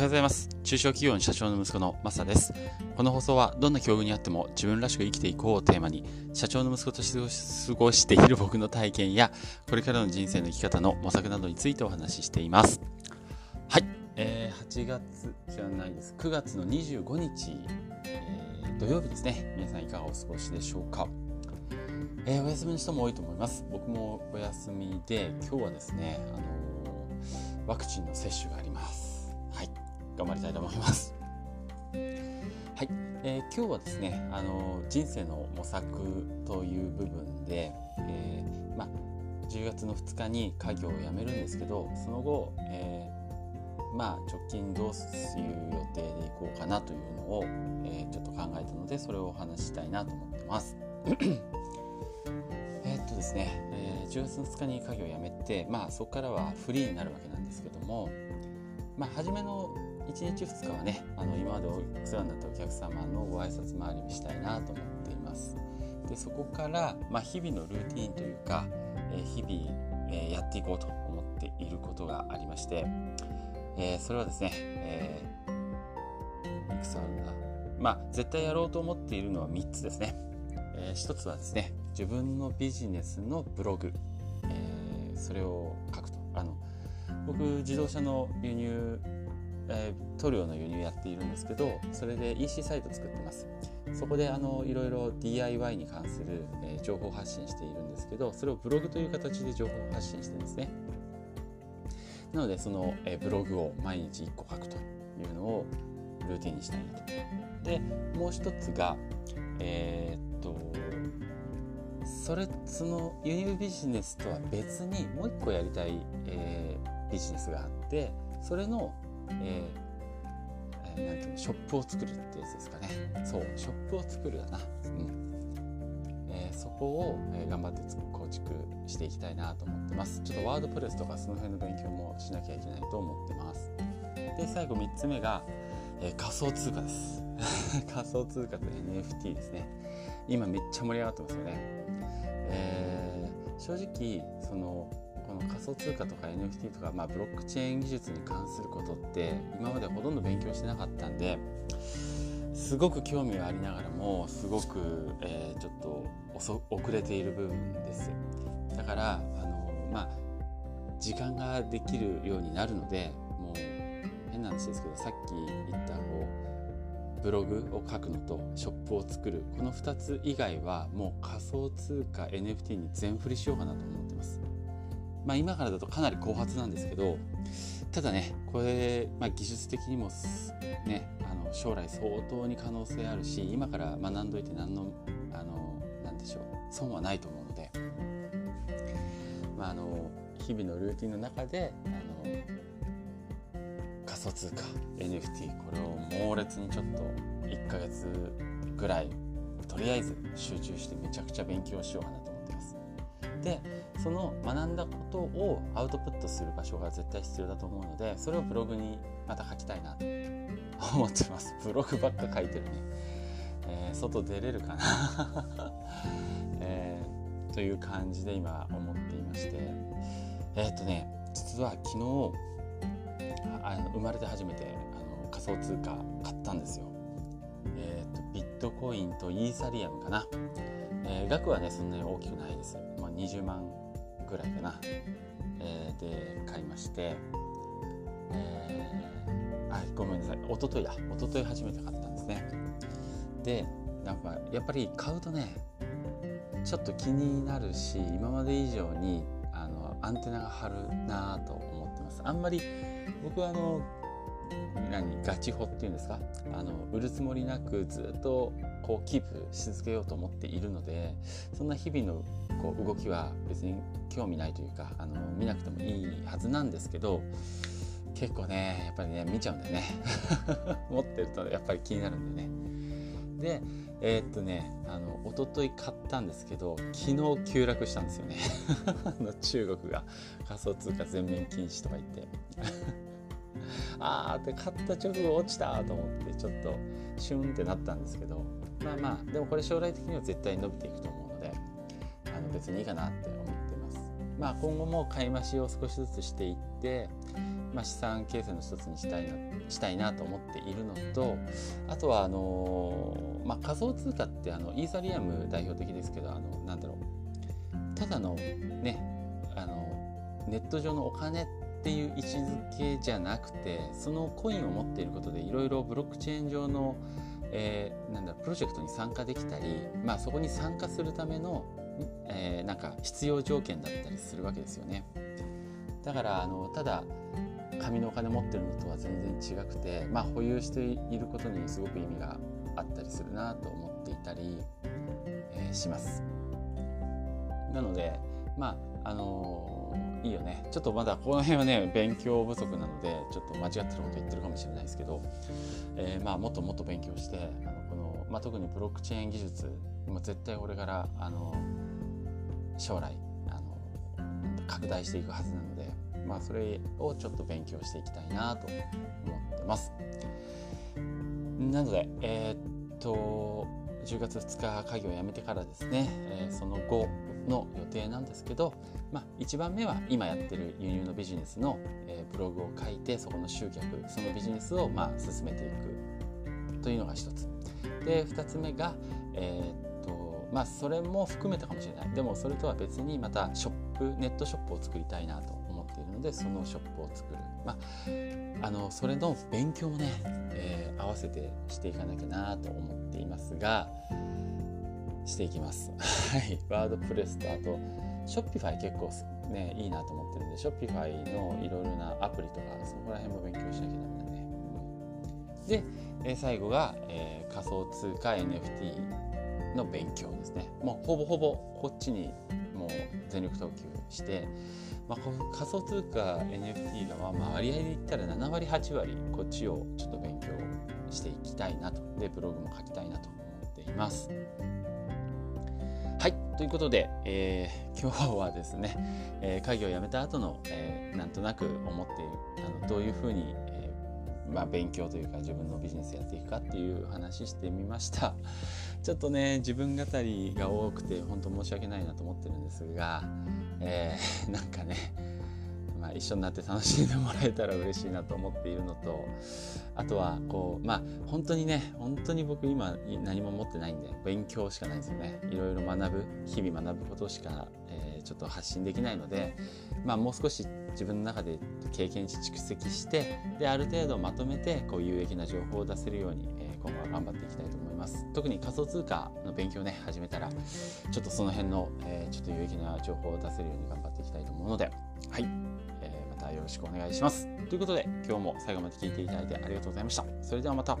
はようございます。中小企業の社長の息子のマサです。この放送はどんな境遇にあっても自分らしく生きていこうをテーマに、社長の息子として過ごしている僕の体験や、これからの人生の生き方の模索などについてお話ししています。はい、えー、8月じゃないです。9月の25日、えー、土曜日ですね。皆さんいかがお過ごしでしょうか。えー、お休みの人も多いと思います。僕もお休みで、今日はですね、あのワクチンの接種があります。頑張りたいと思います。はい、えー、今日はですね、あの人生の模索という部分で、えー、ま10月の2日に家業を辞めるんですけど、その後、えー、まあ直近どういう予定でいこうかなというのを、えちょっと考えたので、それをお話ししたいなと思ってます。えっとですね、え10月の2日に家業を辞めて、まあそこからはフリーになるわけなんですけども、まあ、初めの1日2日はねあの今までお世話になったお客様のご挨拶回りをしたいなと思っています。でそこから、まあ、日々のルーティンというか、えー、日々、えー、やっていこうと思っていることがありまして、えー、それはですね、えいくつあるんだ？まあ絶対やろうと思っているのは3つですね、え1つはですね自分のビジネスのブログ、えそれを書くと。僕自動車の輸入、えー、塗料の輸入やっているんですけどそれで EC サイト作ってます。そこであのいろいろ DIY に関する、えー、情報発信しているんですけどそれをブログという形で情報発信してるんですね。なのでその、えー、ブログを毎日1個書くというのをルーティンにしたいなと。でもう一つがえー、っとそれその輸入ビジネスとは別にもう一個やりたい、えー、ビジネスがあってそれの、えー、なんていうのショップを作るってやつですかね。そうショップを作るだな、うん。えー、そこを、え、頑張って構築していきたいなと思ってます。ちょっとワードプレスとかその辺の勉強もしなきゃいけないと思ってます。で最後3つ目が、え、仮想通貨です。仮想通貨と NFT ですね。今めっちゃ盛り上がってますよね。えー、正直その仮想通貨とか NFT とか、まあ、ブロックチェーン技術に関することって今までほとんど勉強してなかったんですごく興味がありながらもすごく、えー、ちょっと遅れている部分ですだからあのまあ時間ができるようになるのでもう変な話ですけどさっき言ったこうブログを書くのとショップを作るこの2つ以外はもう仮想通貨 NFT に全振りしようかなと思ってます。まあ、今からだとかなり後発なんですけどただねこれ、まあ、技術的にもねあの将来相当に可能性あるし今から学んどいて何のあの何でしょう損はないと思うので、まあ、あの日々のルーティンの中であの仮想通貨 NFT これを猛烈にちょっと1ヶ月ぐらいとりあえず集中してめちゃくちゃ勉強しようかなと。でその学んだことをアウトプットする場所が絶対必要だと思うのでそれをブログにまた書きたいなと思ってますブログばっか書いてるね、えー、外出れるかな、えー、という感じで今思っていましてえー、っとね実は昨日あの生まれて初めてあの仮想通貨買ったんですよ。えーと、ビットコインとイーサリアムかな。えー、額はねそんなに大きくないです。20万ぐらいかな。えー、で買いまして、えー、あごめんなさい一昨日だ一昨日初めて買ったんですね。でなんかやっぱり買うとねちょっと気になるし今まで以上にあのアンテナが張るなと思ってます。あんまり僕はあの何ガチホっていうんですか？あの売るつもりなくずっとこうキープし続けようと思っているのでそんな日々のこう動きは別に興味ないというかあの見なくてもいいはずなんですけど結構ねやっぱりね見ちゃうんだよね。持ってるとやっぱり気になるんでね。でえー、っとねあの一昨日買ったんですけど昨日急落したんですよね。中国が仮想通貨全面禁止とか言って。あーって買った直後落ちたと思ってちょっとシュンってなったんですけどまあまあでもこれ将来的には絶対伸びていくと思うのであの別にいいかなって思ってます。まあ、今後も買い増しを少しずつしていって、まあ、資産形成の一つにしたいなしたいなと思っているのとあとはあの、まあ、仮想通貨ってあのイーサリアム代表的ですけどあのなんだろうただのねあのネット上のお金っっていう位置づけじゃなくてそのコインを持っていることでいろいろブロックチェーン上の、えー、なんだプロジェクトに参加できたり、まあ、そこに参加するための、えー、なんか必要条件だったりするわけですよね。だからあのただ紙のお金持ってるのとは全然違くて、まあ、保有していることにすごく意味があったりするなと思っていたり、えー、します。なのでまああのー、いいよねちょっとまだこの辺はね勉強不足なのでちょっと間違ってること言ってるかもしれないですけど、えー、まあ、もっともっと勉強してあのこの、まあ、特にブロックチェーン技術今絶対これからあの将来あの拡大していくはずなのでまあ、それをちょっと勉強していきたいなと思ってます。なので、えー、っと10月2日会議を辞めてからですね、えー、その後の予定なんですけど、まあ、1番目は今やってる輸入のビジネスの、えー、ブログを書いてそこの集客そのビジネスをまあ進めていくというのが1つ。で2つ目が、えー、っとまあそれも含めてかもしれない。でもそれとは別にまたショップネットショップを作りたいなと。でそのショップを作る、まあ、あのそれの勉強もね、えー、合わせてしていかなきゃなと思っていますがしていきます。はい、ワードプレスとあとショッピファイ結構ねいいなと思ってるんでショッピファイのいろいろなアプリとかそこら辺も勉強しなきゃダメだね。で、えー、最後が、えー、仮想通貨 NFT の勉強ですね。もうほぼほぼこっちにもう全力投球して、まあ、仮想通貨 NFT がまあ割合で言ったら7割8割こっちをちょっと勉強していきたいなとでブログも書きたいなと思っています。はいということで、えー、今日はですね、えー、会議を辞めた後の、えー、なんとなく思っているあのどういうふうに、まあ、勉強というか自分のビジネスやっていくかっていう話してみました。ちょっとね自分語りが多くて本当申し訳ないなと思ってるんですが、えー、なんかね、まあ、一緒になって楽しんでもらえたら嬉しいなと思っているのとあとはこうまあ本当にね本当に僕今何も持ってないんで勉強しかないんですよね。いろいろ学ぶ日々学ぶことしか、えー、ちょっと発信できないので、まあ、もう少し自分の中で経験値蓄積してである程度まとめてこう有益な情報を出せるように、えー、今後は頑張っていきたいと思います。特に仮想通貨の勉強ね始めたらちょっとその辺の、えー、ちょっと有益な情報を出せるように頑張っていきたいと思うのではい、たよろしくお願いします。ということで今日も最後まで聴いていただいてありがとうございました。それではまた。